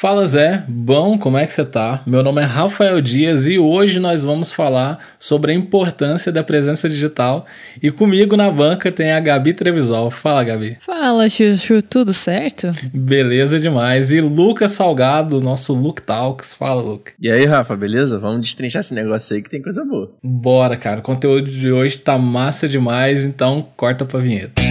Fala Zé, bom, como é que você tá? Meu nome é Rafael Dias e hoje nós vamos falar sobre a importância da presença digital. E comigo na banca tem a Gabi Trevisol. Fala, Gabi. Fala, Chuchu, tudo certo? Beleza demais. E Lucas Salgado, nosso Luke Talks. Fala, Luke. E aí, Rafa, beleza? Vamos destrinchar esse negócio aí que tem coisa boa. Bora, cara. O conteúdo de hoje tá massa demais, então corta pra vinheta.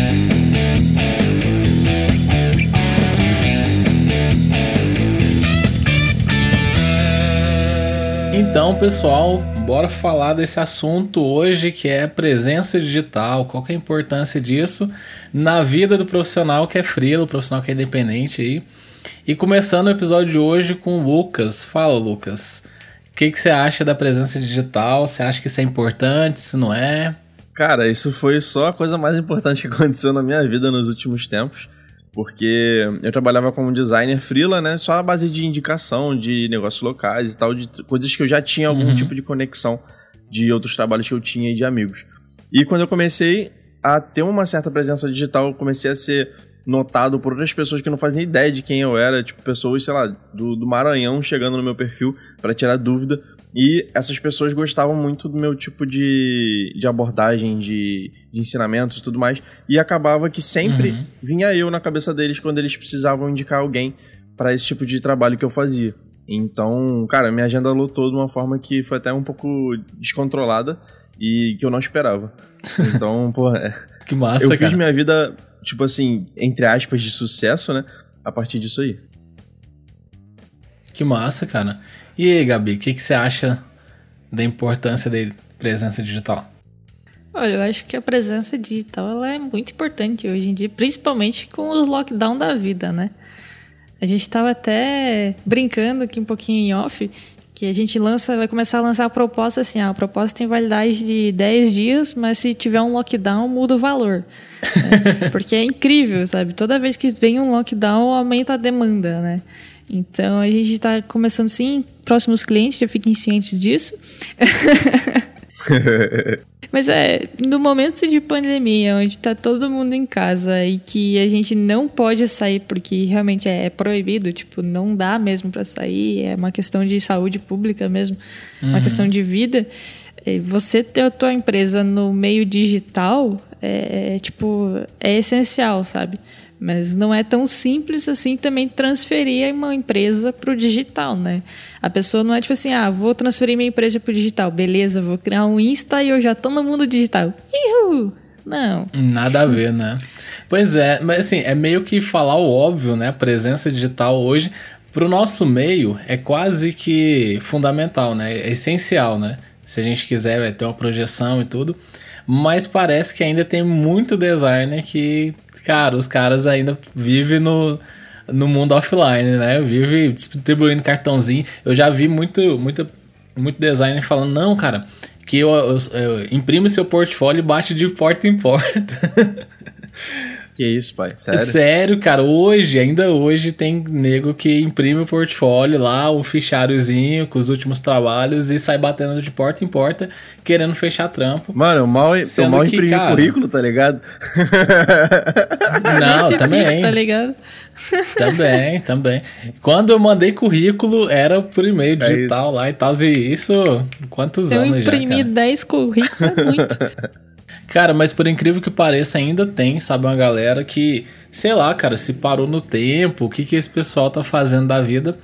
Então, pessoal, bora falar desse assunto hoje que é presença digital, qual é a importância disso na vida do profissional que é freelo, profissional que é independente aí. E começando o episódio de hoje com o Lucas. Fala, Lucas. O que, que você acha da presença digital? Você acha que isso é importante, se não é? Cara, isso foi só a coisa mais importante que aconteceu na minha vida nos últimos tempos porque eu trabalhava como designer freela, né? Só a base de indicação de negócios locais e tal, de coisas que eu já tinha algum uhum. tipo de conexão de outros trabalhos que eu tinha e de amigos. E quando eu comecei a ter uma certa presença digital, eu comecei a ser notado por outras pessoas que não faziam ideia de quem eu era, tipo pessoas, sei lá, do, do Maranhão chegando no meu perfil para tirar dúvida e essas pessoas gostavam muito do meu tipo de, de abordagem, de, de ensinamentos e tudo mais. E acabava que sempre uhum. vinha eu na cabeça deles quando eles precisavam indicar alguém para esse tipo de trabalho que eu fazia. Então, cara, minha agenda lotou de uma forma que foi até um pouco descontrolada e que eu não esperava. Então, pô, é, que massa, Eu cara. fiz minha vida, tipo assim, entre aspas, de sucesso, né? A partir disso aí. Que massa, cara. E aí, Gabi, o que, que você acha da importância da presença digital? Olha, eu acho que a presença digital ela é muito importante hoje em dia, principalmente com os lockdown da vida, né? A gente estava até brincando aqui um pouquinho em off, que a gente lança, vai começar a lançar a proposta assim, ah, a proposta tem validade de 10 dias, mas se tiver um lockdown, muda o valor. Né? Porque é incrível, sabe? Toda vez que vem um lockdown, aumenta a demanda, né? Então a gente está começando sim, próximos clientes já fiquem cientes disso. Mas é, no momento de pandemia, onde está todo mundo em casa e que a gente não pode sair porque realmente é, proibido, tipo, não dá mesmo para sair, é uma questão de saúde pública mesmo, uhum. uma questão de vida. É, você ter a tua empresa no meio digital é, é tipo, é essencial, sabe? Mas não é tão simples assim também transferir uma empresa para o digital, né? A pessoa não é tipo assim, ah, vou transferir minha empresa para o digital, beleza, vou criar um Insta e eu já tô no mundo digital. Ihu! Não. Nada a ver, né? Pois é, mas assim, é meio que falar o óbvio, né? A presença digital hoje, para o nosso meio, é quase que fundamental, né? É essencial, né? Se a gente quiser vai ter uma projeção e tudo. Mas parece que ainda tem muito designer que cara, os caras ainda vivem no, no mundo offline, né? Vive distribuindo cartãozinho. Eu já vi muito, muito, muito designer falando, não, cara, que eu, eu, eu imprimo seu portfólio e bate de porta em porta. Que isso, pai? Sério? Sério, cara. Hoje, ainda hoje, tem nego que imprime o portfólio lá, o fichariozinho com os últimos trabalhos e sai batendo de porta em porta, querendo fechar trampo. Mano, eu mal, eu mal imprimi cara, currículo, tá ligado? Não, também. Tá ligado? Também, também. Quando eu mandei currículo, era por e-mail é digital é lá e tal. E isso, quantos eu anos já? Eu imprimi 10 currículos, é muito. Cara, mas por incrível que pareça, ainda tem, sabe, uma galera que, sei lá, cara, se parou no tempo, o que, que esse pessoal tá fazendo da vida.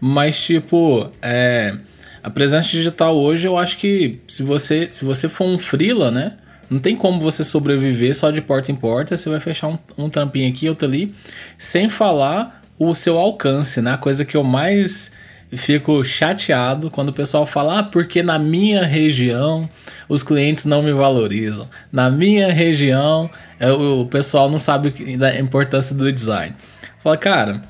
Mas, tipo, é, a presença digital hoje, eu acho que se você, se você for um freela, né? Não tem como você sobreviver só de porta em porta. Você vai fechar um, um trampinho aqui, outro ali, sem falar o seu alcance, né? A coisa que eu mais fico chateado quando o pessoal fala, ah, porque na minha região os clientes não me valorizam. Na minha região, é, o pessoal não sabe da importância do design. Fala, cara,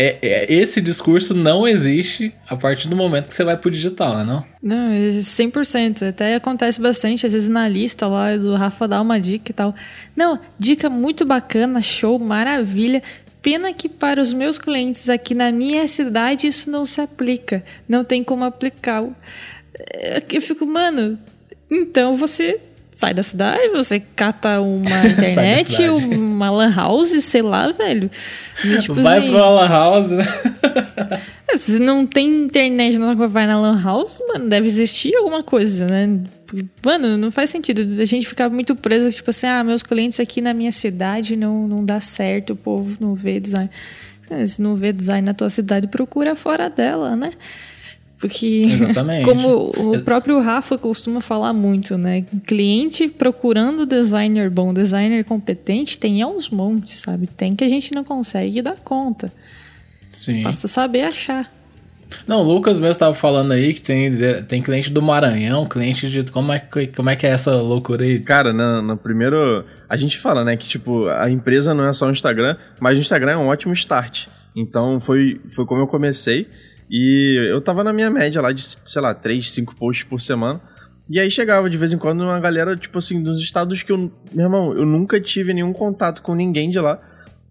é, é, esse discurso não existe a partir do momento que você vai pro digital, né? Não, não 100%. Até acontece bastante, às vezes na lista lá do Rafa dá uma dica e tal. Não, dica muito bacana, show, maravilha. Pena que para os meus clientes aqui na minha cidade isso não se aplica. Não tem como aplicar. É, eu fico, mano, então você sai da cidade, você cata uma internet, uma lan house, sei lá, velho. E, tipo, vai assim, pro lan house? Se não tem internet, não vai na lan house, mano, deve existir alguma coisa, né? Mano, não faz sentido. A gente ficar muito preso, tipo assim, ah, meus clientes aqui na minha cidade não, não dá certo, o povo não vê design. Se não vê design na tua cidade, procura fora dela, né? Porque, Exatamente. como o próprio Rafa costuma falar muito, né? Cliente procurando designer bom, designer competente, tem aos montes, sabe? Tem que a gente não consegue dar conta. Sim. Basta saber achar. Não, o Lucas mesmo estava falando aí que tem, tem cliente do Maranhão, cliente de. Como é, como é que é essa loucura aí? Cara, no, no primeiro. A gente fala, né, que tipo, a empresa não é só o Instagram, mas o Instagram é um ótimo start. Então foi, foi como eu comecei. E eu tava na minha média lá de, sei lá, 3, 5 posts por semana. E aí chegava de vez em quando uma galera, tipo assim, dos estados que eu. Meu irmão, eu nunca tive nenhum contato com ninguém de lá.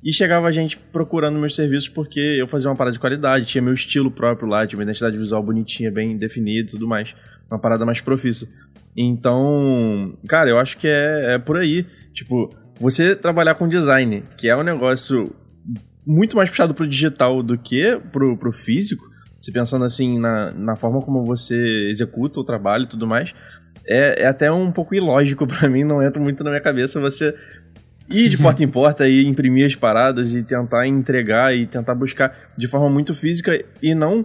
E chegava a gente procurando meus serviços porque eu fazia uma parada de qualidade, tinha meu estilo próprio lá, tinha uma identidade visual bonitinha, bem definida e tudo mais. Uma parada mais profissa. Então, cara, eu acho que é, é por aí. Tipo, você trabalhar com design, que é um negócio muito mais puxado pro digital do que pro, pro físico, se pensando assim na, na forma como você executa o trabalho e tudo mais, é, é até um pouco ilógico para mim, não entra muito na minha cabeça você ir de porta em porta e imprimir as paradas e tentar entregar e tentar buscar de forma muito física e não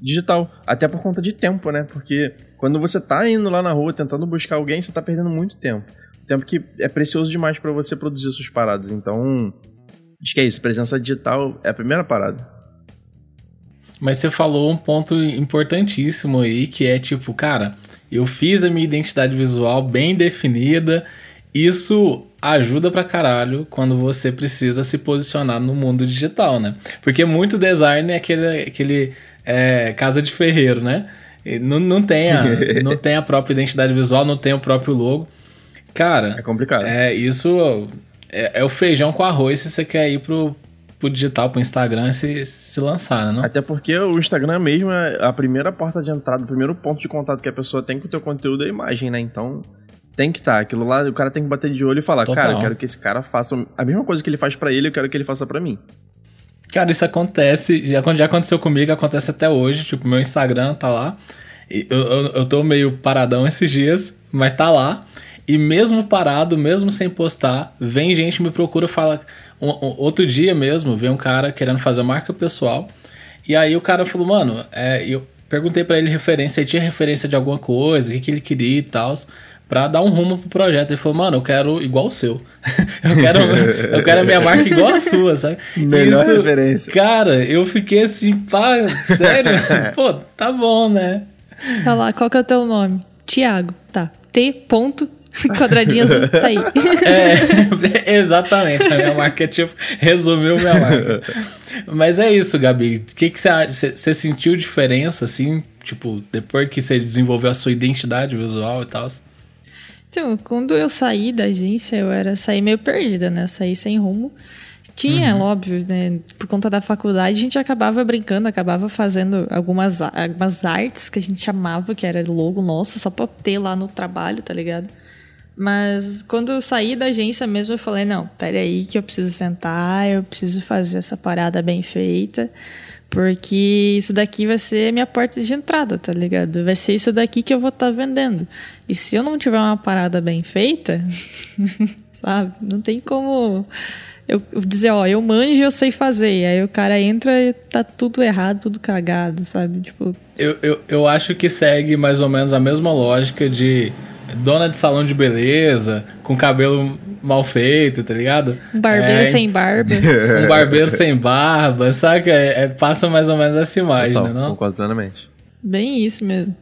digital. Até por conta de tempo, né? Porque quando você tá indo lá na rua tentando buscar alguém, você tá perdendo muito tempo. Tempo que é precioso demais para você produzir suas paradas. Então, acho que é isso. Presença digital é a primeira parada. Mas você falou um ponto importantíssimo aí, que é tipo, cara, eu fiz a minha identidade visual bem definida. Isso ajuda pra caralho quando você precisa se posicionar no mundo digital, né? Porque muito design é aquele, aquele é, casa de ferreiro, né? Não, não, tem a, não tem a própria identidade visual, não tem o próprio logo. Cara, é complicado. É, isso é, é o feijão com arroz se você quer ir pro, pro digital, pro Instagram se, se lançar, né? Não? Até porque o Instagram mesmo é a primeira porta de entrada, o primeiro ponto de contato que a pessoa tem com o teu conteúdo é a imagem, né? Então, tem que estar. Tá. Aquilo lá, o cara tem que bater de olho e falar, Total. cara, eu quero que esse cara faça a mesma coisa que ele faz para ele, eu quero que ele faça para mim. Cara, isso acontece, já, já aconteceu comigo, acontece até hoje. Tipo, meu Instagram tá lá. Eu, eu, eu tô meio paradão esses dias, mas tá lá. E mesmo parado, mesmo sem postar, vem gente me procura fala. Um, um, outro dia mesmo, veio um cara querendo fazer marca pessoal. E aí o cara falou, mano, é, eu perguntei para ele referência, ele tinha referência de alguma coisa, o que, que ele queria e tal pra dar um rumo pro projeto. Ele falou, mano, eu quero igual o seu. eu, quero, eu quero a minha marca igual a sua, sabe? Melhor Isso, referência. Cara, eu fiquei assim, pá, sério? Pô, tá bom, né? Tá lá, qual que é o teu nome? Tiago, tá. T ponto quadradinho azul, tá aí. É, exatamente. A minha marca, tipo, resumiu minha marca. Mas é isso, Gabi. O que, que você acha? Você sentiu diferença, assim, tipo, depois que você desenvolveu a sua identidade visual e tal? Então, quando eu saí da agência, eu era saí meio perdida, né? Eu saí sem rumo. Tinha, uhum. óbvio, né? Por conta da faculdade, a gente acabava brincando, acabava fazendo algumas, algumas artes que a gente chamava, que era logo nosso, só pra ter lá no trabalho, tá ligado? Mas quando eu saí da agência mesmo, eu falei, não, peraí que eu preciso sentar, eu preciso fazer essa parada bem feita. Porque isso daqui vai ser minha porta de entrada, tá ligado? Vai ser isso daqui que eu vou estar tá vendendo. E se eu não tiver uma parada bem feita, sabe? Não tem como eu, dizer, ó, eu manjo e eu sei fazer. Aí o cara entra e tá tudo errado, tudo cagado, sabe? Tipo. Eu, eu, eu acho que segue mais ou menos a mesma lógica de dona de salão de beleza, com cabelo mal feito, tá ligado? Um barbeiro é, sem barba. um barbeiro sem barba, saca? É, é, passa mais ou menos essa imagem, Total, não? Concordo plenamente. Bem isso mesmo.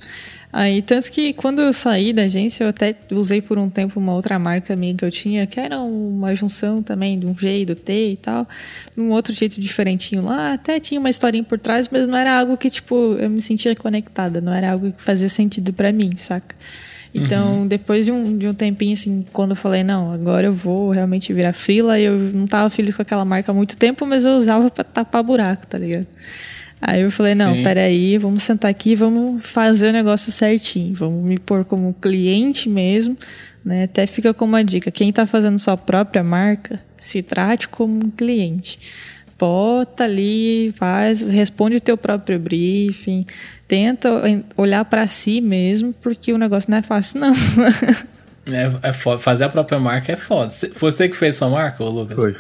Aí, tanto que quando eu saí da agência, eu até usei por um tempo uma outra marca minha que eu tinha, que era uma junção também de um G e do T e tal, um outro jeito diferentinho lá, até tinha uma historinha por trás, mas não era algo que, tipo, eu me sentia conectada, não era algo que fazia sentido para mim, saca? Então, uhum. depois de um, de um tempinho, assim, quando eu falei, não, agora eu vou realmente virar frila, eu não tava feliz com aquela marca há muito tempo, mas eu usava pra tapar buraco, tá ligado? Aí eu falei, não, Sim. peraí, vamos sentar aqui, vamos fazer o negócio certinho, vamos me pôr como cliente mesmo, né? Até fica como uma dica, quem tá fazendo sua própria marca, se trate como um cliente. Bota ali, faz, responde o teu próprio briefing, tenta olhar para si mesmo, porque o negócio não é fácil não. É, é foda. Fazer a própria marca é foda. Você que fez sua marca, ô Lucas? Foi.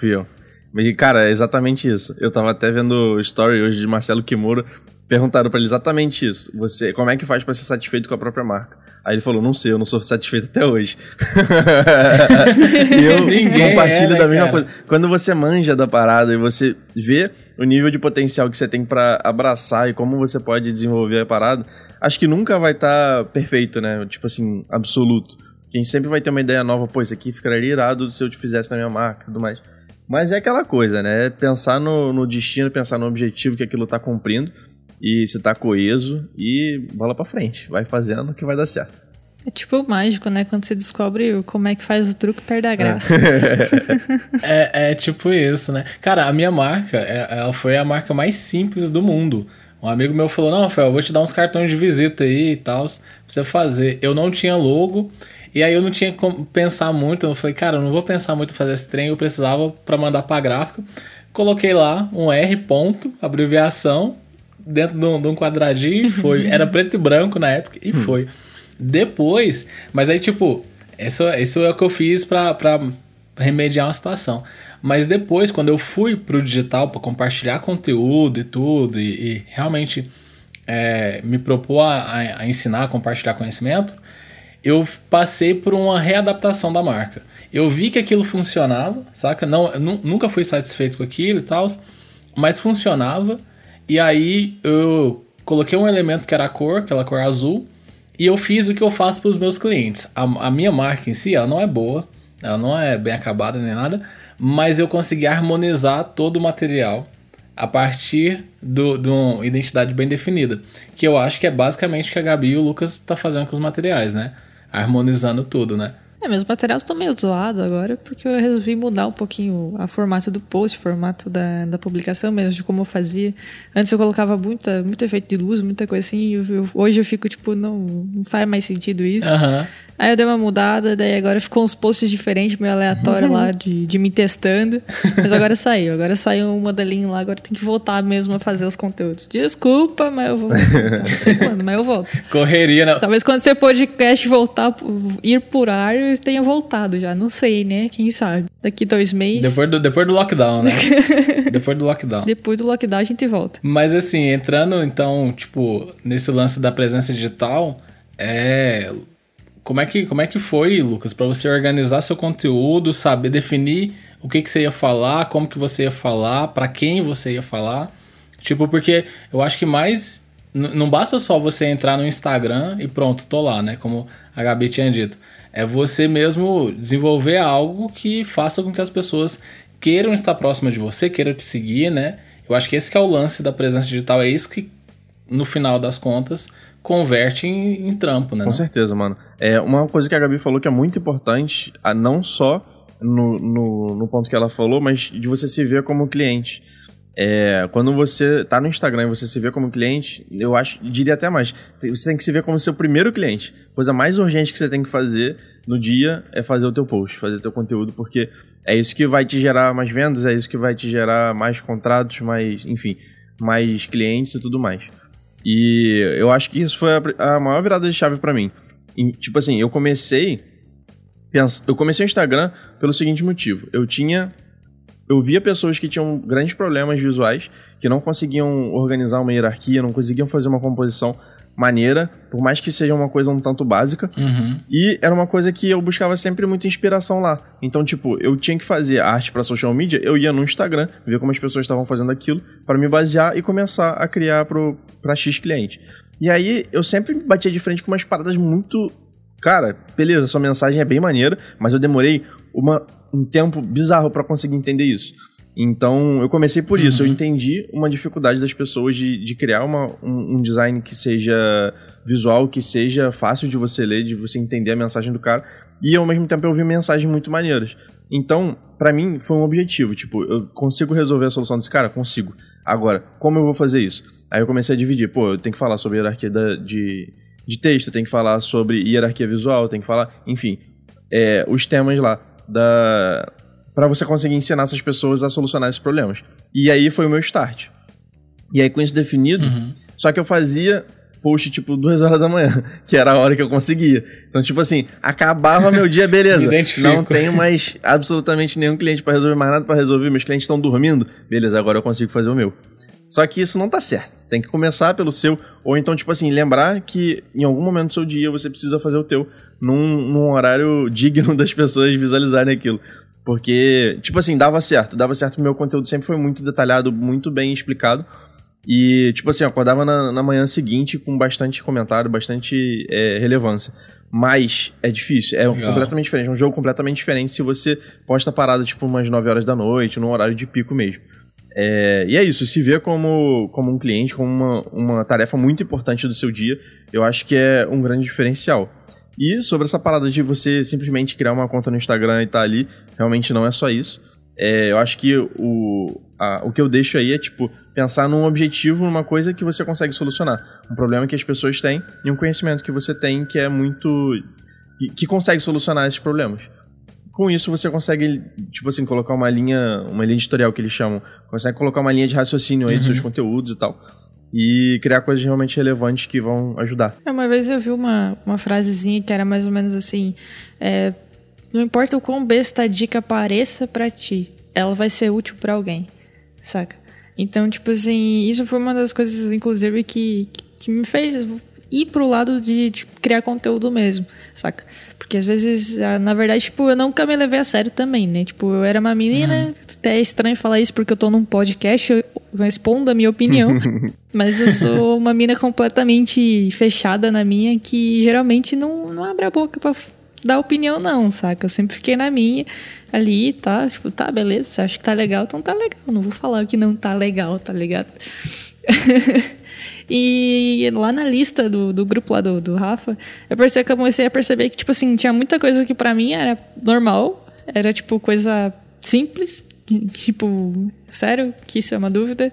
E, cara, é exatamente isso. Eu tava até vendo o story hoje de Marcelo Kimura. Perguntaram pra ele exatamente isso. Você, como é que faz pra ser satisfeito com a própria marca? Aí ele falou, não sei, eu não sou satisfeito até hoje. e eu Ninguém compartilho é, né, da mesma cara? coisa. Quando você manja da parada e você vê o nível de potencial que você tem pra abraçar e como você pode desenvolver a parada, acho que nunca vai estar perfeito, né? Tipo assim, absoluto. Quem sempre vai ter uma ideia nova, pô, isso aqui ficaria irado se eu te fizesse na minha marca e tudo mais. Mas é aquela coisa, né? É pensar no, no destino, pensar no objetivo que aquilo tá cumprindo e se tá coeso e bola pra frente. Vai fazendo que vai dar certo. É tipo o mágico, né? Quando você descobre como é que faz o truque, perde a graça. É, é tipo isso, né? Cara, a minha marca, é- ela foi a marca mais simples do mundo. Um amigo meu falou: Não, Rafael, eu vou te dar uns cartões de visita aí e tal, pra você fazer. Eu não tinha logo, e aí eu não tinha como pensar muito. Eu falei: Cara, eu não vou pensar muito em fazer esse trem. Eu precisava pra mandar pra gráfica. Coloquei lá um R, ponto, abreviação, dentro de um, de um quadradinho e foi. Era preto e branco na época e foi. Depois, mas aí, tipo, isso, isso é o que eu fiz pra, pra remediar uma situação. Mas depois, quando eu fui pro digital para compartilhar conteúdo e tudo, e, e realmente é, me propor a, a- ensinar, a compartilhar conhecimento, eu passei por uma readaptação da marca. Eu vi que aquilo funcionava, saca? Não, nunca fui satisfeito com aquilo e tal, mas funcionava. E aí eu coloquei um elemento que era a cor, aquela cor azul, e eu fiz o que eu faço para os meus clientes. A, a minha marca em si, ela não é boa, ela não é bem acabada nem nada, mas eu consegui harmonizar todo o material a partir do- de uma identidade bem definida. Que eu acho que é basicamente o que a Gabi e o Lucas estão fazendo com os materiais, né? Harmonizando tudo, né? É, meus materiais estão meio zoados agora, porque eu resolvi mudar um pouquinho a formato do post, o formato da, da publicação mesmo, de como eu fazia. Antes eu colocava muita, muito efeito de luz, muita coisa assim, e eu- eu- hoje eu fico tipo, não, não faz mais sentido isso. Aham. Aí eu dei uma mudada, daí agora ficou uns posts diferentes, meio aleatório lá, de, de me testando. Mas agora saiu, agora saiu um modelinho lá, agora tem que voltar mesmo a fazer os conteúdos. Desculpa, mas eu vou. Não sei quando, mas eu volto. Correria, né? Talvez quando seu podcast voltar, ir por ar, eu tenha voltado já. Não sei, né? Quem sabe? Daqui dois meses, Depois do, depois do lockdown, né? depois do lockdown. depois do lockdown, a gente volta. Mas assim, entrando então, tipo, nesse lance da presença digital, é. Como é que, como é que foi, Lucas, para você organizar seu conteúdo, saber definir o que, que você ia falar, como que você ia falar, para quem você ia falar? Tipo, porque eu acho que mais. Não basta só você entrar no Instagram e pronto, tô lá, né? Como a Gabi tinha dito. É você mesmo desenvolver algo que faça com que as pessoas queiram estar próximas de você, queiram te seguir, né? Eu acho que esse que é o lance da presença digital, é isso que, no final das contas, converte em, em trampo, né? Com não? certeza, mano. É uma coisa que a Gabi falou que é muito importante, a não só no, no, no ponto que ela falou, mas de você se ver como cliente. É, quando você tá no Instagram e você se vê como cliente, eu acho, diria até mais, você tem que se ver como seu primeiro cliente. Coisa mais urgente que você tem que fazer no dia é fazer o teu post, fazer o teu conteúdo, porque é isso que vai te gerar mais vendas, é isso que vai te gerar mais contratos, mais, enfim, mais clientes e tudo mais. E eu acho que isso foi a, a maior virada de chave pra mim. E, tipo assim, eu comecei. Eu comecei o Instagram pelo seguinte motivo. Eu tinha. Eu via pessoas que tinham grandes problemas visuais, que não conseguiam organizar uma hierarquia, não conseguiam fazer uma composição maneira, por mais que seja uma coisa um tanto básica. Uhum. E era uma coisa que eu buscava sempre muita inspiração lá. Então, tipo, eu tinha que fazer arte pra social media, eu ia no Instagram, ver como as pessoas estavam fazendo aquilo, pra me basear e começar a criar pro, pra X cliente. E aí, eu sempre batia de frente com umas paradas muito. Cara, beleza, sua mensagem é bem maneira, mas eu demorei uma, um tempo bizarro pra conseguir entender isso. Então, eu comecei por isso. Eu entendi uma dificuldade das pessoas de, de criar uma, um, um design que seja visual, que seja fácil de você ler, de você entender a mensagem do cara. E, ao mesmo tempo, eu vi mensagens muito maneiras. Então, para mim, foi um objetivo. Tipo, eu consigo resolver a solução desse cara? Consigo. Agora, como eu vou fazer isso? Aí eu comecei a dividir. Pô, eu tenho que falar sobre hierarquia da, de, de texto, eu tenho que falar sobre hierarquia visual, eu tenho que falar, enfim, é, os temas lá da para você conseguir ensinar essas pessoas a solucionar esses problemas. E aí foi o meu start. E aí com isso definido, uhum. só que eu fazia post, tipo, duas horas da manhã, que era a hora que eu conseguia. Então, tipo assim, acabava meu dia, beleza. não tenho mais absolutamente nenhum cliente para resolver, mais nada para resolver, meus clientes estão dormindo, beleza, agora eu consigo fazer o meu. Só que isso não tá certo. Você tem que começar pelo seu, ou então, tipo assim, lembrar que em algum momento do seu dia você precisa fazer o teu num, num horário digno das pessoas visualizarem aquilo. Porque, tipo assim, dava certo. Dava certo, meu conteúdo sempre foi muito detalhado, muito bem explicado. E, tipo assim, eu acordava na, na manhã seguinte com bastante comentário, bastante é, relevância. Mas é difícil, é Legal. completamente diferente. É um jogo completamente diferente se você posta parada, tipo, umas 9 horas da noite, num horário de pico mesmo. É, e é isso, se vê como, como um cliente, como uma, uma tarefa muito importante do seu dia, eu acho que é um grande diferencial. E sobre essa parada de você simplesmente criar uma conta no Instagram e tá ali, realmente não é só isso. É, eu acho que o, a, o que eu deixo aí é, tipo, pensar num objetivo, numa coisa que você consegue solucionar. Um problema que as pessoas têm e um conhecimento que você tem que é muito. que, que consegue solucionar esses problemas. Com isso, você consegue, tipo assim, colocar uma linha, uma linha editorial que eles chamam. Consegue colocar uma linha de raciocínio aí uhum. dos seus conteúdos e tal. E criar coisas realmente relevantes que vão ajudar. É, uma vez eu vi uma, uma frasezinha que era mais ou menos assim: é, Não importa o quão besta a dica pareça para ti, ela vai ser útil para alguém, saca? Então, tipo assim, isso foi uma das coisas, inclusive, que, que me fez ir pro lado de, de criar conteúdo mesmo, saca? Porque às vezes, na verdade, tipo, eu nunca me levei a sério também, né? Tipo, eu era uma menina, uhum. até é estranho falar isso porque eu tô num podcast, eu respondo a minha opinião. mas eu sou uma mina completamente fechada na minha, que geralmente não, não abre a boca pra dar opinião, não, saca? Eu sempre fiquei na minha ali, tá? Tipo, tá, beleza, você acha que tá legal, então tá legal. Não vou falar que não tá legal, tá ligado? e lá na lista do, do grupo lá do, do Rafa, eu, percebi, eu comecei a perceber que, tipo assim, tinha muita coisa que para mim era normal, era, tipo, coisa simples, tipo, sério, que isso é uma dúvida.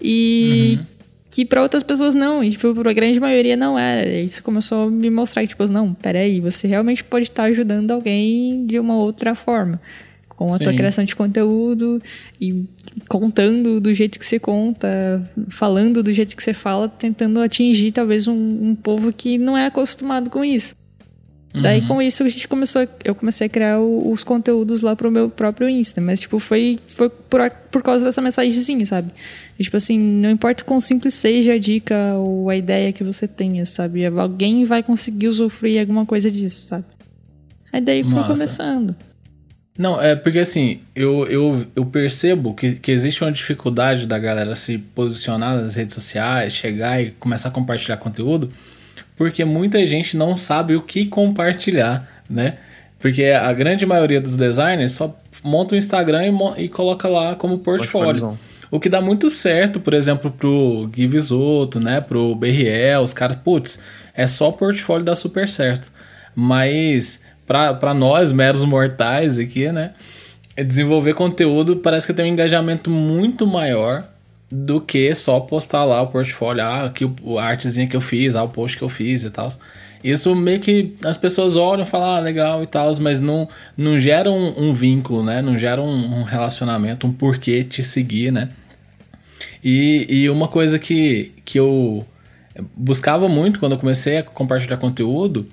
E uhum que para outras pessoas não, e tipo, pra grande maioria não era. Isso começou a me mostrar que, tipo, não, peraí, você realmente pode estar ajudando alguém de uma outra forma. Com a Sim. tua criação de conteúdo e contando do jeito que você conta, falando do jeito que você fala, tentando atingir talvez um, um povo que não é acostumado com isso. Uhum. Daí com isso a gente começou, eu comecei a criar o, os conteúdos lá pro meu próprio Insta, mas tipo foi foi por, por causa dessa mensagenzinha, sabe? E, tipo assim, não importa quão simples seja a dica ou a ideia que você tenha, sabe? Alguém vai conseguir usufruir alguma coisa disso, sabe? Aí daí foi começando. Não, é porque assim, eu, eu, eu percebo que, que existe uma dificuldade da galera se posicionar nas redes sociais, chegar e começar a compartilhar conteúdo porque muita gente não sabe o que compartilhar, né? Porque a grande maioria dos designers só monta o um Instagram e, e, coloca lá como portfólio. O que dá muito certo, por exemplo, pro Gui Visoto, né? Pro BRL, os caras, putz, é só portfólio dá super certo. Mas para nós, meros mortais aqui, né? Desenvolver conteúdo parece que tem um engajamento muito maior do que só postar lá o portfólio, ah, aqui a artezinha que eu fiz, ah, o post que eu fiz e tal. Isso meio que as pessoas olham e falam, ah, legal e tal, mas não, não gera um, um vínculo, né? Não gera um, um, relacionamento, um porquê te seguir, né? E, e uma coisa que, que eu buscava muito quando eu comecei a compartilhar conteúdo,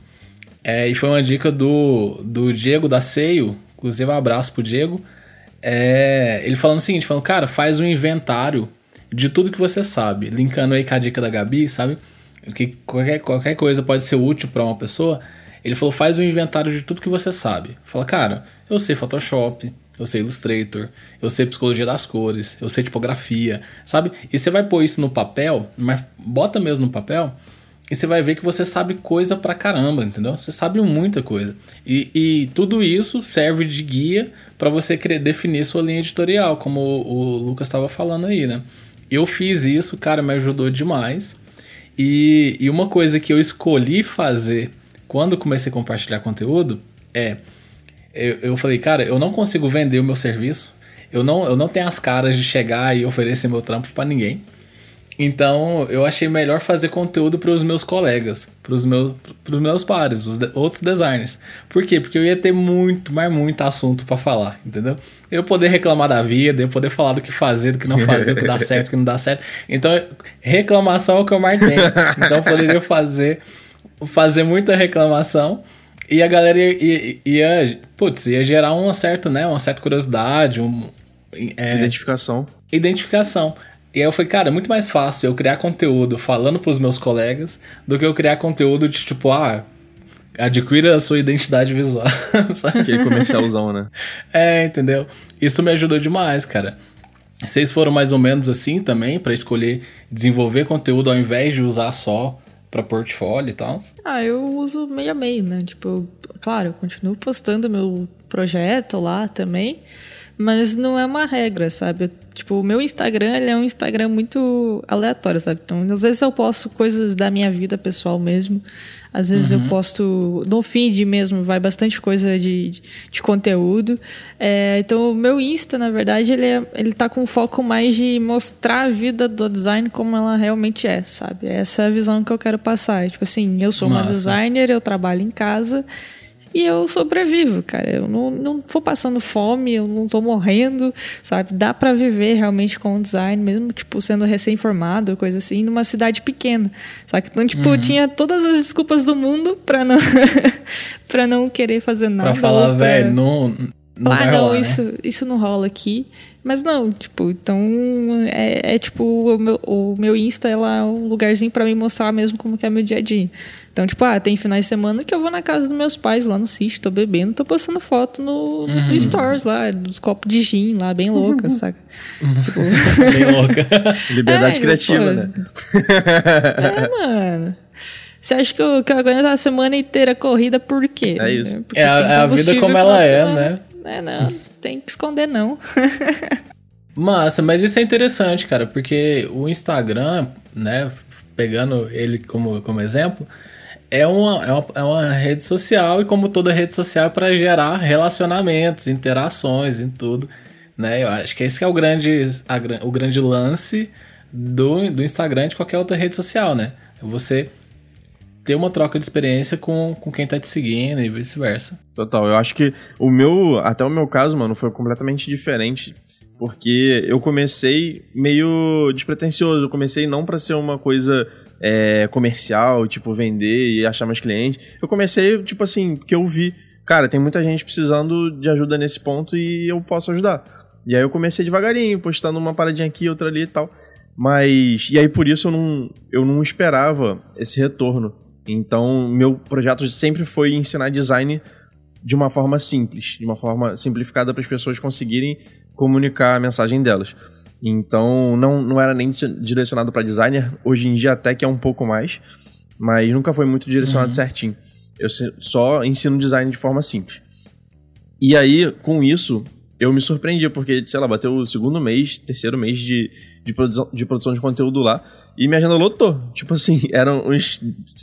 é, e foi uma dica do, do Diego da Seio, inclusive um abraço pro Diego, é, ele falando o seguinte, falando, cara, faz um inventário de tudo que você sabe. Linkando aí com a dica da Gabi, sabe? Que qualquer, qualquer coisa pode ser útil para uma pessoa. Ele falou: faz um inventário de tudo que você sabe. Fala, cara, eu sei Photoshop, eu sei Illustrator, eu sei psicologia das cores, eu sei tipografia, sabe? E você vai pôr isso no papel, mas bota mesmo no papel, e você vai ver que você sabe coisa pra caramba, entendeu? Você sabe muita coisa. E, e tudo isso serve de guia para você querer definir sua linha editorial, como o, o Lucas estava falando aí, né? Eu fiz isso, cara, me ajudou demais. E, e uma coisa que eu escolhi fazer quando comecei a compartilhar conteúdo é eu, eu falei, cara, eu não consigo vender o meu serviço. Eu não, eu não tenho as caras de chegar e oferecer meu trampo para ninguém. Então eu achei melhor fazer conteúdo para os meus colegas, para os meus, pros meus pares, os de, outros designers. Por quê? Porque eu ia ter muito, mas muito assunto para falar, entendeu? Eu poder reclamar da vida, eu poder falar do que fazer, do que não fazer, do que dá certo, do que não dá certo. Então, reclamação é o que eu mais tenho. Então eu poderia fazer, fazer muita reclamação. E a galera ia, ia, putz, ia gerar uma certa, né, uma certa curiosidade, um, é, identificação. Identificação. E aí eu falei, cara, é muito mais fácil eu criar conteúdo falando pros meus colegas do que eu criar conteúdo de tipo, ah, adquira a sua identidade visual. Aquele comercialzão, né? É, entendeu? Isso me ajudou demais, cara. Vocês foram mais ou menos assim também para escolher desenvolver conteúdo ao invés de usar só para portfólio e tal? Ah, eu uso meio a meio, né? Tipo, claro, eu continuo postando meu projeto lá também, mas não é uma regra, sabe? Tipo, o meu Instagram ele é um Instagram muito aleatório, sabe? Então, às vezes eu posto coisas da minha vida pessoal mesmo. Às vezes uhum. eu posto no feed mesmo, vai bastante coisa de, de, de conteúdo. É, então, o meu Insta, na verdade, ele, é, ele tá com foco mais de mostrar a vida do design como ela realmente é, sabe? Essa é a visão que eu quero passar. Tipo assim, eu sou Nossa. uma designer, eu trabalho em casa e eu sobrevivo, cara. Eu não, não vou passando fome, eu não tô morrendo, sabe? Dá para viver realmente com o design, mesmo, tipo, sendo recém-formado, coisa assim, numa cidade pequena, sabe? Então, tipo, uhum. tinha todas as desculpas do mundo pra não, pra não querer fazer nada. Pra falar, pra... velho, não. Não ah, não, rolar, isso, né? isso não rola aqui. Mas não, tipo, então é, é tipo, o meu, o meu Insta é um lugarzinho para me mostrar mesmo como que é meu dia a dia. Então, tipo, ah, tem finais de semana que eu vou na casa dos meus pais lá no sítio, tô bebendo, tô postando foto no, uhum. no Stories lá, dos copos de gin lá, bem louca, saca? tipo... bem louca. Liberdade é, criativa, pô, né? é, mano. Você acha que eu, que eu aguento a semana inteira corrida por quê? É isso. Porque é, a, é a vida como ela é, né? É, não, tem que esconder não. Massa, mas isso é interessante, cara, porque o Instagram, né, pegando ele como, como exemplo, é uma, é, uma, é uma rede social e como toda rede social é para gerar relacionamentos, interações em tudo, né? Eu acho que esse que é o grande, a, o grande lance do, do Instagram e de qualquer outra rede social, né? Você ter uma troca de experiência com, com quem tá te seguindo e vice-versa. Total, eu acho que o meu, até o meu caso, mano, foi completamente diferente, porque eu comecei meio despretensioso, eu comecei não para ser uma coisa é, comercial, tipo, vender e achar mais clientes. Eu comecei, tipo assim, porque eu vi, cara, tem muita gente precisando de ajuda nesse ponto e eu posso ajudar. E aí eu comecei devagarinho, postando uma paradinha aqui, outra ali e tal. Mas. E aí por isso eu não, eu não esperava esse retorno. Então, meu projeto sempre foi ensinar design de uma forma simples, de uma forma simplificada para as pessoas conseguirem comunicar a mensagem delas. Então, não, não era nem direcionado para designer. Hoje em dia, até que é um pouco mais, mas nunca foi muito direcionado uhum. certinho. Eu só ensino design de forma simples. E aí, com isso, eu me surpreendi, porque, sei lá, bateu o segundo mês, terceiro mês de, de, produção, de produção de conteúdo lá, e minha agenda lotou. Tipo assim, eram uns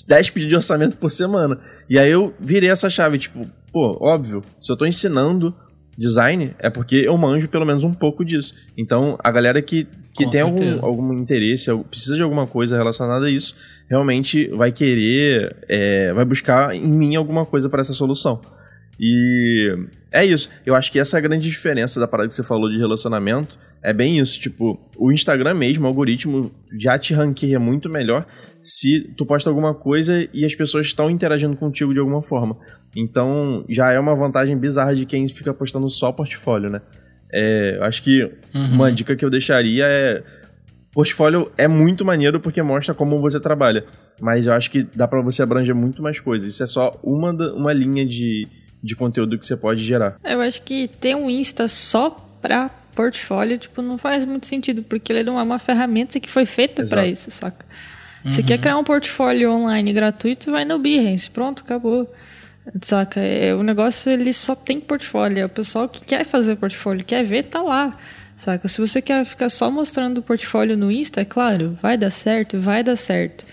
10 pedidos de orçamento por semana. E aí eu virei essa chave, tipo, pô, óbvio, se eu tô ensinando design, é porque eu manjo pelo menos um pouco disso. Então, a galera que, que tem algum, algum interesse, precisa de alguma coisa relacionada a isso, realmente vai querer, é, vai buscar em mim alguma coisa para essa solução. E é isso. Eu acho que essa é a grande diferença da parada que você falou de relacionamento. É bem isso. Tipo, o Instagram mesmo, o algoritmo, já te ranqueia muito melhor se tu posta alguma coisa e as pessoas estão interagindo contigo de alguma forma. Então, já é uma vantagem bizarra de quem fica postando só portfólio, né? É, acho que uhum. uma dica que eu deixaria é. Portfólio é muito maneiro porque mostra como você trabalha. Mas eu acho que dá para você abranger muito mais coisas. Isso é só uma, uma linha de, de conteúdo que você pode gerar. Eu acho que ter um Insta só pra portfólio, tipo, não faz muito sentido, porque ele não é uma ferramenta que foi feita para isso, saca? Uhum. Você quer criar um portfólio online gratuito, vai no Behance, pronto, acabou. Saca? É, o negócio ele só tem portfólio. É o pessoal que quer fazer portfólio, quer ver, tá lá. Saca? Se você quer ficar só mostrando o portfólio no Insta, é claro, vai dar certo, vai dar certo.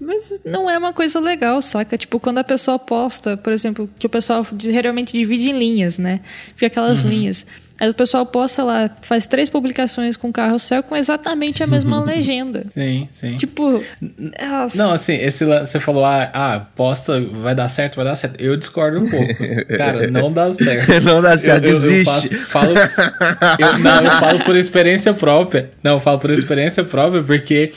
Mas não é uma coisa legal, saca? Tipo, quando a pessoa posta, por exemplo, que o pessoal realmente divide em linhas, né? Fica aquelas uhum. linhas. Aí o pessoal posta lá, faz três publicações com carrossel com exatamente a mesma legenda. Sim, sim. Tipo. Nossa. Não, assim, esse você falou, ah, ah, posta, vai dar certo, vai dar certo. Eu discordo um pouco. Cara, não dá certo. não dá certo, eu, desiste. Eu, eu faço, falo, eu, não, eu falo por experiência própria. Não, eu falo por experiência própria, porque.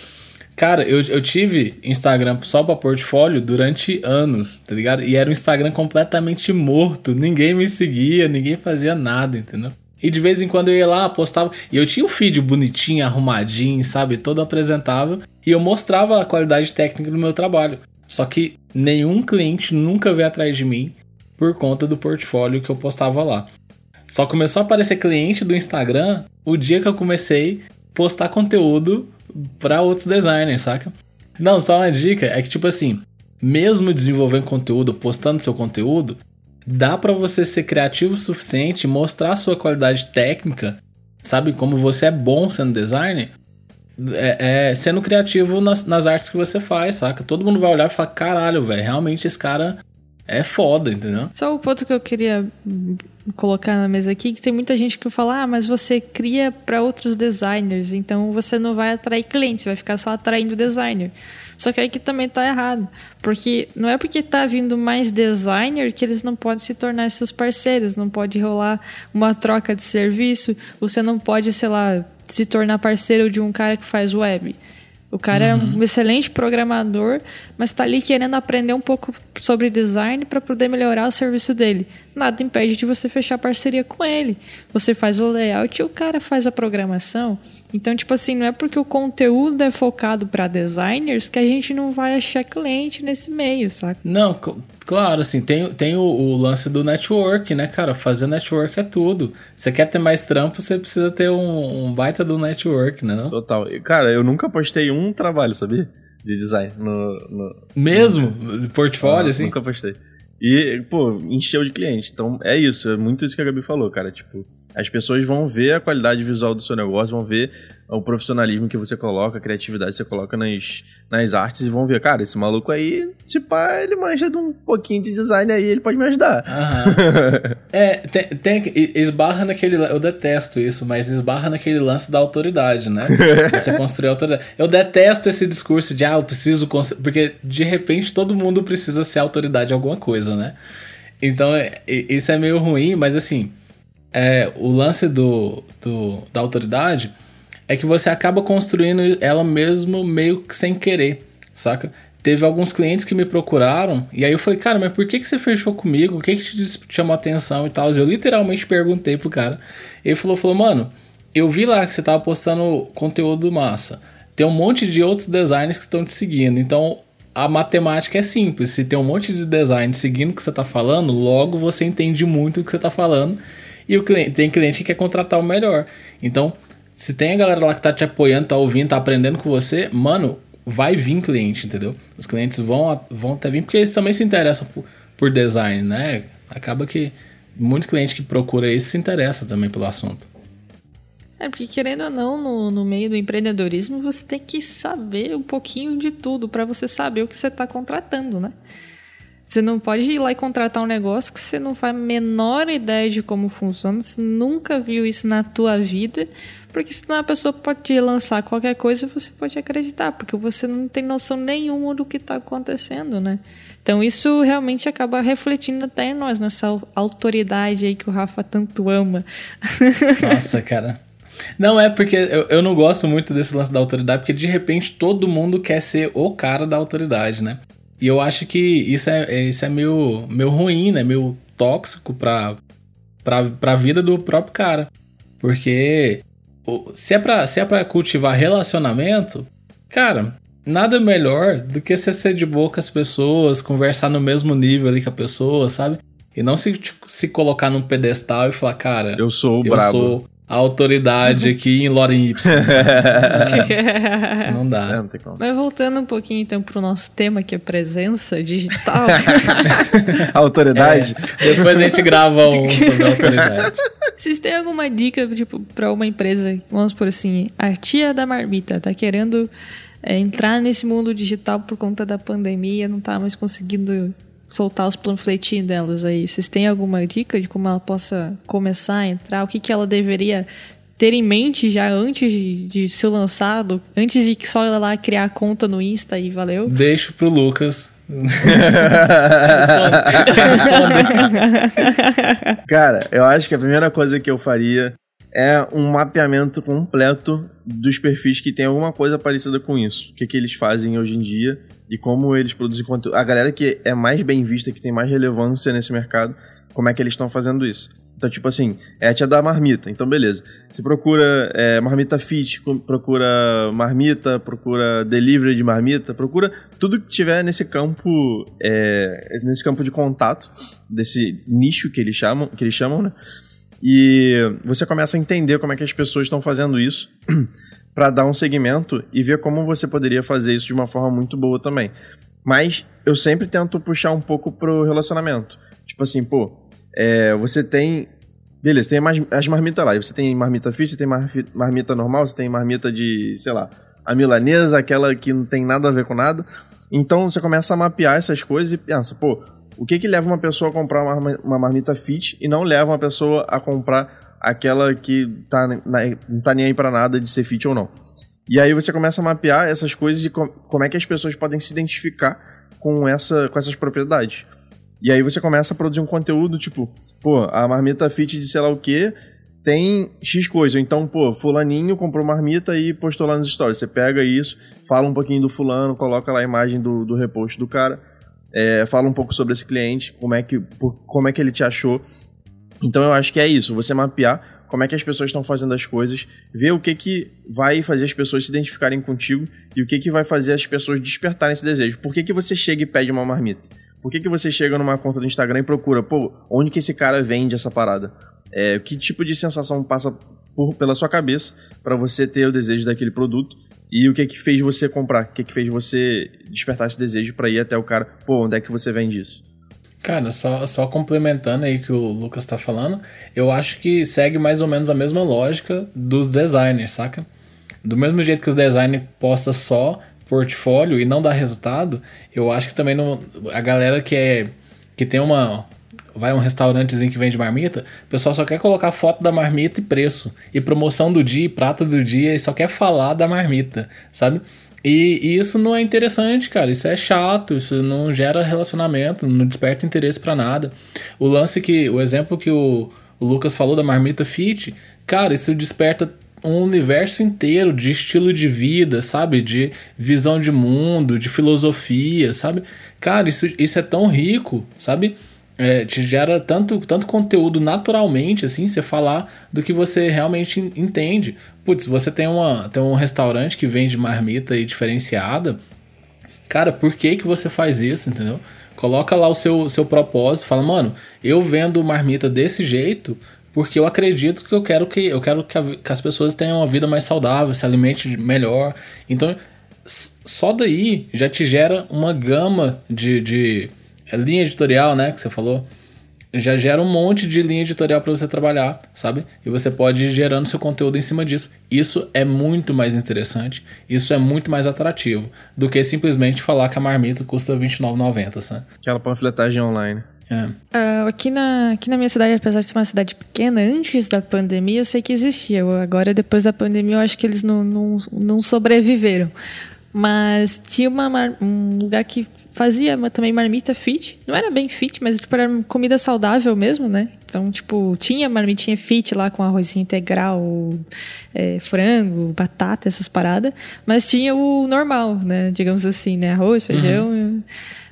Cara, eu, eu tive Instagram só pra portfólio durante anos, tá ligado? E era um Instagram completamente morto. Ninguém me seguia, ninguém fazia nada, entendeu? E de vez em quando eu ia lá, postava. E eu tinha um feed bonitinho, arrumadinho, sabe? Todo apresentável. E eu mostrava a qualidade técnica do meu trabalho. Só que nenhum cliente nunca veio atrás de mim por conta do portfólio que eu postava lá. Só começou a aparecer cliente do Instagram o dia que eu comecei a postar conteúdo para outros designers, saca? Não, só uma dica é que, tipo assim, mesmo desenvolvendo conteúdo, postando seu conteúdo, dá para você ser criativo o suficiente, mostrar sua qualidade técnica, sabe? Como você é bom sendo designer, é, é, sendo criativo nas, nas artes que você faz, saca? Todo mundo vai olhar e falar: caralho, velho, realmente esse cara é foda, entendeu? Só o ponto que eu queria colocar na mesa aqui, que tem muita gente que fala, ah, mas você cria para outros designers, então você não vai atrair clientes, vai ficar só atraindo designer. Só que aí que também tá errado. Porque não é porque tá vindo mais designer que eles não podem se tornar seus parceiros, não pode rolar uma troca de serviço, você não pode, sei lá, se tornar parceiro de um cara que faz web. O cara uhum. é um excelente programador, mas está ali querendo aprender um pouco sobre design para poder melhorar o serviço dele. Nada impede de você fechar parceria com ele. Você faz o layout e o cara faz a programação. Então, tipo assim, não é porque o conteúdo é focado para designers que a gente não vai achar cliente nesse meio, saca? Não, cl claro, assim, tem, tem o, o, lance do network, né, cara? Fazer network é tudo. Você quer ter mais trampo, você precisa ter um, um baita do network, né? Não? Total. Cara, eu nunca postei um trabalho, sabia? De design no. no Mesmo? No... Portfólio, ah, assim? Nunca postei. E, pô, encheu de cliente. Então é isso, é muito isso que a Gabi falou, cara. Tipo, as pessoas vão ver a qualidade visual do seu negócio, vão ver o profissionalismo que você coloca, a criatividade que você coloca nas, nas artes e vão ver, cara, esse maluco aí, se pá, ele manja de um pouquinho de design aí, ele pode me ajudar. é, tem, tem, esbarra naquele. Eu detesto isso, mas esbarra naquele lance da autoridade, né? Você construir autoridade. Eu detesto esse discurso de, ah, eu preciso. Porque de repente todo mundo precisa ser autoridade em alguma coisa, né? Então, é, isso é meio ruim, mas assim é, o lance do, do, da autoridade é que você acaba construindo ela mesmo meio que sem querer, saca? Teve alguns clientes que me procuraram e aí eu falei, cara, mas por que, que você fechou comigo? O que, que te chamou atenção e tal? Eu literalmente perguntei pro cara. Ele falou, falou, mano, eu vi lá que você tava postando conteúdo massa. Tem um monte de outros designers que estão te seguindo. Então a matemática é simples. Se tem um monte de design seguindo o que você tá falando, logo você entende muito o que você tá falando e o cliente, tem cliente que quer contratar o melhor. Então, se tem a galera lá que tá te apoiando, tá ouvindo, tá aprendendo com você, mano, vai vir cliente, entendeu? Os clientes vão, vão até vir porque eles também se interessam por, por design, né? Acaba que muito cliente que procura isso se interessa também pelo assunto. É, porque querendo ou não, no, no meio do empreendedorismo, você tem que saber um pouquinho de tudo para você saber o que você está contratando, né? Você não pode ir lá e contratar um negócio que você não faz a menor ideia de como funciona, você nunca viu isso na tua vida, porque senão a pessoa pode te lançar qualquer coisa e você pode acreditar, porque você não tem noção nenhuma do que está acontecendo, né? Então isso realmente acaba refletindo até em nós, nessa autoridade aí que o Rafa tanto ama. Nossa, cara. Não, é porque eu, eu não gosto muito desse lance da autoridade, porque de repente todo mundo quer ser o cara da autoridade, né? E eu acho que isso é, é, isso é meio, meio ruim, né? Meio tóxico pra, pra, pra vida do próprio cara. Porque se é, pra, se é pra cultivar relacionamento, cara, nada melhor do que você ser de boa com as pessoas, conversar no mesmo nível ali com a pessoa, sabe? E não se, se colocar num pedestal e falar, cara, eu sou o eu brabo. sou a autoridade aqui em Lorem Y. não dá. É, não tem como. Mas voltando um pouquinho então pro nosso tema, que é presença digital. autoridade? É, depois a gente grava um sobre a autoridade. Vocês têm alguma dica, tipo, pra uma empresa, vamos por assim, a tia da marmita tá querendo é, entrar nesse mundo digital por conta da pandemia, não tá mais conseguindo soltar os panfletinhos delas aí. Vocês têm alguma dica de como ela possa começar a entrar? O que, que ela deveria ter em mente já antes de, de ser lançado? Antes de só ela lá criar a conta no Insta e valeu? Deixo pro Lucas. Cara, eu acho que a primeira coisa que eu faria é um mapeamento completo dos perfis que tem alguma coisa parecida com isso. O que, que eles fazem hoje em dia e como eles produzem conteúdo. A galera que é mais bem vista, que tem mais relevância nesse mercado, como é que eles estão fazendo isso. Então, tipo assim, é a tia da marmita. Então, beleza. Você procura é, marmita fit, procura marmita, procura delivery de marmita, procura tudo que tiver nesse campo, é, nesse campo de contato, desse nicho que eles chamam, que eles chamam, né? E você começa a entender como é que as pessoas estão fazendo isso. para dar um segmento e ver como você poderia fazer isso de uma forma muito boa também. Mas eu sempre tento puxar um pouco pro relacionamento. Tipo assim, pô, é, você tem. Beleza, tem as marmitas lá. Você tem marmita fish, você tem marmita normal, você tem marmita de, sei lá, a milanesa, aquela que não tem nada a ver com nada. Então você começa a mapear essas coisas e pensa, pô, o que que leva uma pessoa a comprar uma marmita fit e não leva uma pessoa a comprar aquela que tá não tá nem aí pra nada de ser fit ou não. E aí você começa a mapear essas coisas e com, como é que as pessoas podem se identificar com, essa, com essas propriedades. E aí você começa a produzir um conteúdo tipo, pô, a marmita fit de sei lá o que tem X coisa. Então, pô, fulaninho comprou marmita e postou lá nos stories. Você pega isso, fala um pouquinho do fulano, coloca lá a imagem do, do repost do cara, é, fala um pouco sobre esse cliente, como é, que, por, como é que ele te achou. Então eu acho que é isso, você mapear como é que as pessoas estão fazendo as coisas, ver o que que vai fazer as pessoas se identificarem contigo e o que que vai fazer as pessoas despertarem esse desejo. Por que que você chega e pede uma marmita? Por que que você chega numa conta do Instagram e procura, pô, onde que esse cara vende essa parada? É, que tipo de sensação passa por, pela sua cabeça para você ter o desejo daquele produto? E o que que fez você comprar? O que que fez você despertar esse desejo para ir até o cara? Pô, onde é que você vende isso? Cara, só, só complementando aí que o Lucas tá falando, eu acho que segue mais ou menos a mesma lógica dos designers, saca? Do mesmo jeito que os designers posta só portfólio e não dá resultado, eu acho que também não, a galera que é que tem uma vai a um restaurantezinho que vende marmita, o pessoal só quer colocar foto da marmita e preço, e promoção do dia, e prato do dia, e só quer falar da marmita, sabe? E, e, isso não é interessante, cara. Isso é chato, isso não gera relacionamento, não desperta interesse para nada. O lance que. O exemplo que o, o Lucas falou da marmita fit, cara, isso desperta um universo inteiro de estilo de vida, sabe? De visão de mundo, de filosofia, sabe? Cara, isso, isso é tão rico, sabe? é, te gera tanto, tanto conteúdo naturalmente, assim, você falar do que você realmente entende. Putz, você tem, uma, tem um restaurante que vende marmita e diferenciada, cara, por que que você faz isso, entendeu? Coloca lá o seu, seu propósito, fala, mano, eu vendo marmita desse jeito porque eu acredito que eu quero que eu quero que, a, que as pessoas tenham uma vida mais saudável, se alimente melhor. Então, só daí já te gera uma gama de, de é linha editorial, né, que você falou, já gera um monte de linha editorial para você trabalhar, sabe? E você pode ir gerando seu conteúdo em cima disso. Isso é muito mais interessante, isso é muito mais atrativo do que simplesmente falar que a marmita custa R$29,90, sabe? Aquela panfletagem online. É. Uh, aqui, na, aqui na minha cidade, apesar de ser uma cidade pequena, antes da pandemia eu sei que existia. Agora, depois da pandemia, eu acho que eles não, não, não sobreviveram. Mas tinha uma, um lugar que fazia também marmita fit. Não era bem fit, mas tipo, era comida saudável mesmo, né? Então, tipo, tinha marmitinha fit lá com arrozinho integral, é, frango, batata, essas paradas. Mas tinha o normal, né? Digamos assim, né? Arroz, feijão. Uhum.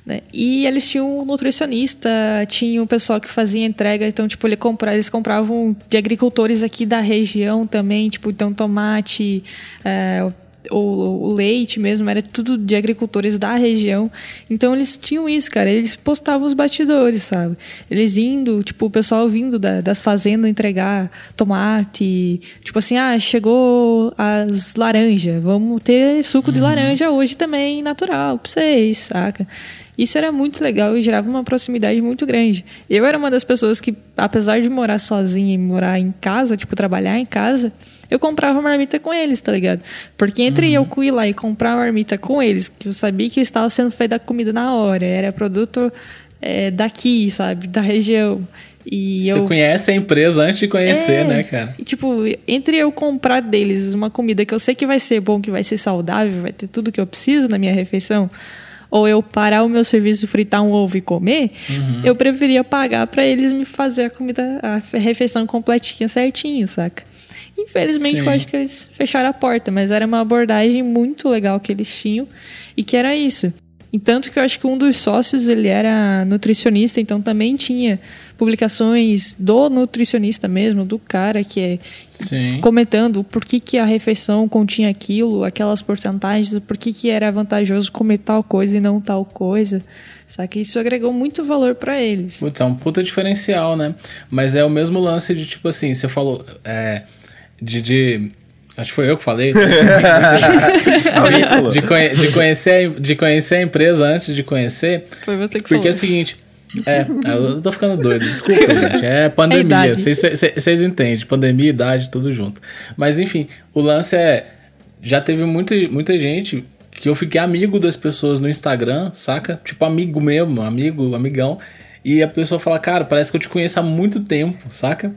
Né? E eles tinham um nutricionista, tinha um pessoal que fazia entrega, então, tipo, ele compra, eles compravam de agricultores aqui da região também, tipo, então tomate, é, o, o, leite mesmo, era tudo de agricultores da região. Então eles tinham isso, cara. Eles postavam os batidores, sabe? Eles indo, tipo, o pessoal vindo da, das fazendas entregar tomate. Tipo assim, ah, chegou as laranjas. Vamos ter suco uhum. de laranja hoje também, natural, pra vocês, saca? Isso era muito legal e gerava uma proximidade muito grande. Eu era uma das pessoas que, apesar de morar sozinha e morar em casa, tipo, trabalhar em casa, eu comprava marmita com eles, tá ligado? Porque entre uhum. eu ir lá e comprar marmita com eles, que eu sabia que estava sendo feita a comida na hora, era produto é, daqui, sabe? Da região. E Você eu... conhece a empresa antes de conhecer, é, né, cara? E, tipo, entre eu comprar deles uma comida que eu sei que vai ser bom, que vai ser saudável, vai ter tudo que eu preciso na minha refeição, ou eu parar o meu serviço, fritar um ovo e comer, uhum. eu preferia pagar para eles me fazer a comida, a refeição completinha certinho, saca? Infelizmente, Sim. eu acho que eles fecharam a porta, mas era uma abordagem muito legal que eles tinham e que era isso. E tanto que eu acho que um dos sócios ele era nutricionista, então também tinha publicações do nutricionista mesmo, do cara que é Sim. comentando por que, que a refeição continha aquilo, aquelas porcentagens, por que, que era vantajoso comer tal coisa e não tal coisa. que Isso agregou muito valor para eles. Putz, é um puta diferencial, né? Mas é o mesmo lance de, tipo assim, você falou. É, de, de Acho que foi eu que falei. de, conhe de, conhecer, de conhecer a empresa antes de conhecer. Foi você que porque falou. Porque é o seguinte. É, eu tô ficando doido, desculpa, gente. É pandemia. Vocês entendem, pandemia, idade, tudo junto. Mas enfim, o lance é. Já teve muita, muita gente que eu fiquei amigo das pessoas no Instagram, saca? Tipo, amigo mesmo, amigo, amigão. E a pessoa fala, cara, parece que eu te conheço há muito tempo, saca?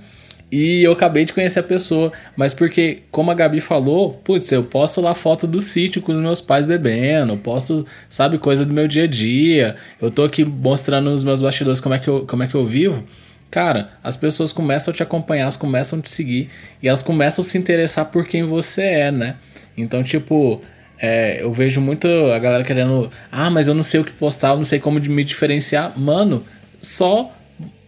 E eu acabei de conhecer a pessoa. Mas porque, como a Gabi falou, putz, eu posto lá foto do sítio com os meus pais bebendo, posto, sabe, coisa do meu dia a dia. Eu tô aqui mostrando nos meus bastidores como é que eu, como é que eu vivo. Cara, as pessoas começam a te acompanhar, elas começam a te seguir e elas começam a se interessar por quem você é, né? Então, tipo, é, eu vejo muito a galera querendo, ah, mas eu não sei o que postar, eu não sei como me diferenciar. Mano, só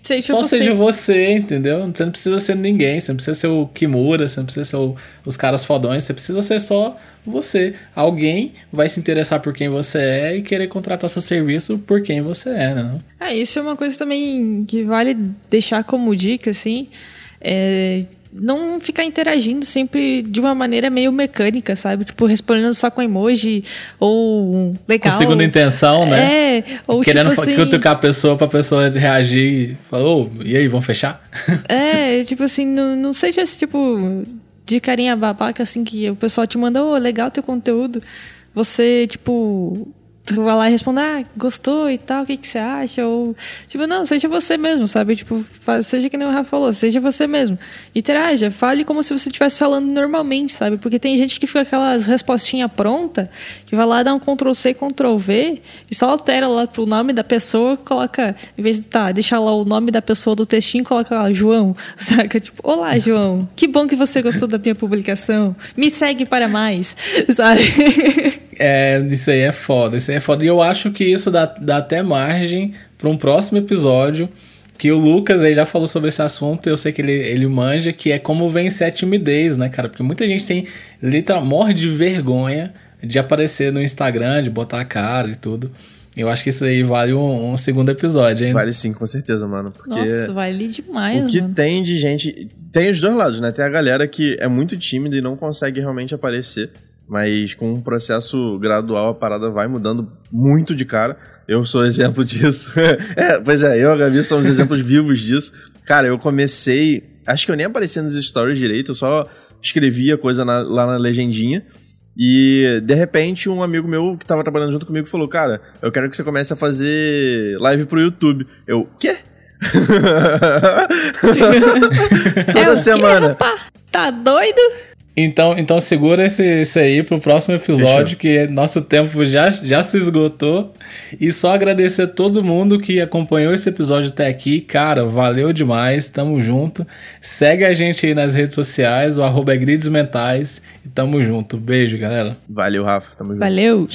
Seja Só você. seja você, entendeu? Você não precisa ser ninguém, você não precisa ser o Kimura, você não precisa ser o, os caras fodões, você precisa ser só você. Alguém vai se interessar por quem você é e querer contratar seu serviço por quem você é, né? É, isso é uma coisa também que vale deixar como dica, assim. É, não ficar interagindo sempre de uma maneira meio mecânica, sabe? Tipo, respondendo só com emoji ou legal. Com segunda intenção, né? É, ou Querendo tipo assim... cutucar a pessoa pra pessoa reagir e falar, oh, e aí, vamos fechar? É, tipo assim, não, não seja esse tipo de carinha babaca, assim, que o pessoal te manda, oh, legal teu conteúdo. Você, tipo, vai lá e responde, ah, gostou e tal, o que, que você acha? Ou, tipo, não, seja você mesmo, sabe? Tipo, seja que nem o Rafa falou, seja você mesmo. Interaja, fale como se você estivesse falando normalmente, sabe? Porque tem gente que fica aquelas respostinhas pronta, que vai lá dar um Ctrl C, Ctrl V, e só altera lá pro nome da pessoa, coloca, em vez de tá, deixar lá o nome da pessoa do textinho, coloca lá, João, saca? Tipo, olá, João, que bom que você gostou da minha publicação, me segue para mais, sabe? É, isso aí é foda, isso aí é foda. E eu acho que isso dá, dá até margem para um próximo episódio. Que o Lucas aí já falou sobre esse assunto, eu sei que ele, ele manja, que é como vencer a timidez, né, cara? Porque muita gente tem, literal, morre de vergonha de aparecer no Instagram, de botar a cara e tudo. Eu acho que isso aí vale um, um segundo episódio, hein? Vale sim, com certeza, mano. Porque Nossa, vale demais, O que mano. tem de gente... Tem os dois lados, né? Tem a galera que é muito tímida e não consegue realmente aparecer. Mas com um processo gradual a parada vai mudando muito de cara. Eu sou exemplo disso. é, pois é, eu e a Gabi somos exemplos vivos disso. Cara, eu comecei. Acho que eu nem aparecia nos stories direito, eu só escrevia coisa na, lá na legendinha. E de repente um amigo meu que tava trabalhando junto comigo falou: Cara, eu quero que você comece a fazer live pro YouTube. Eu, quê? Toda é semana. Quê, tá doido? Então, então segura esse, esse aí pro próximo episódio, Fechou. que nosso tempo já, já se esgotou. E só agradecer a todo mundo que acompanhou esse episódio até aqui. Cara, valeu demais, tamo junto. Segue a gente aí nas redes sociais, o arroba é Grids Mentais. E tamo junto. Beijo, galera. Valeu, Rafa. Tamo junto. Valeu.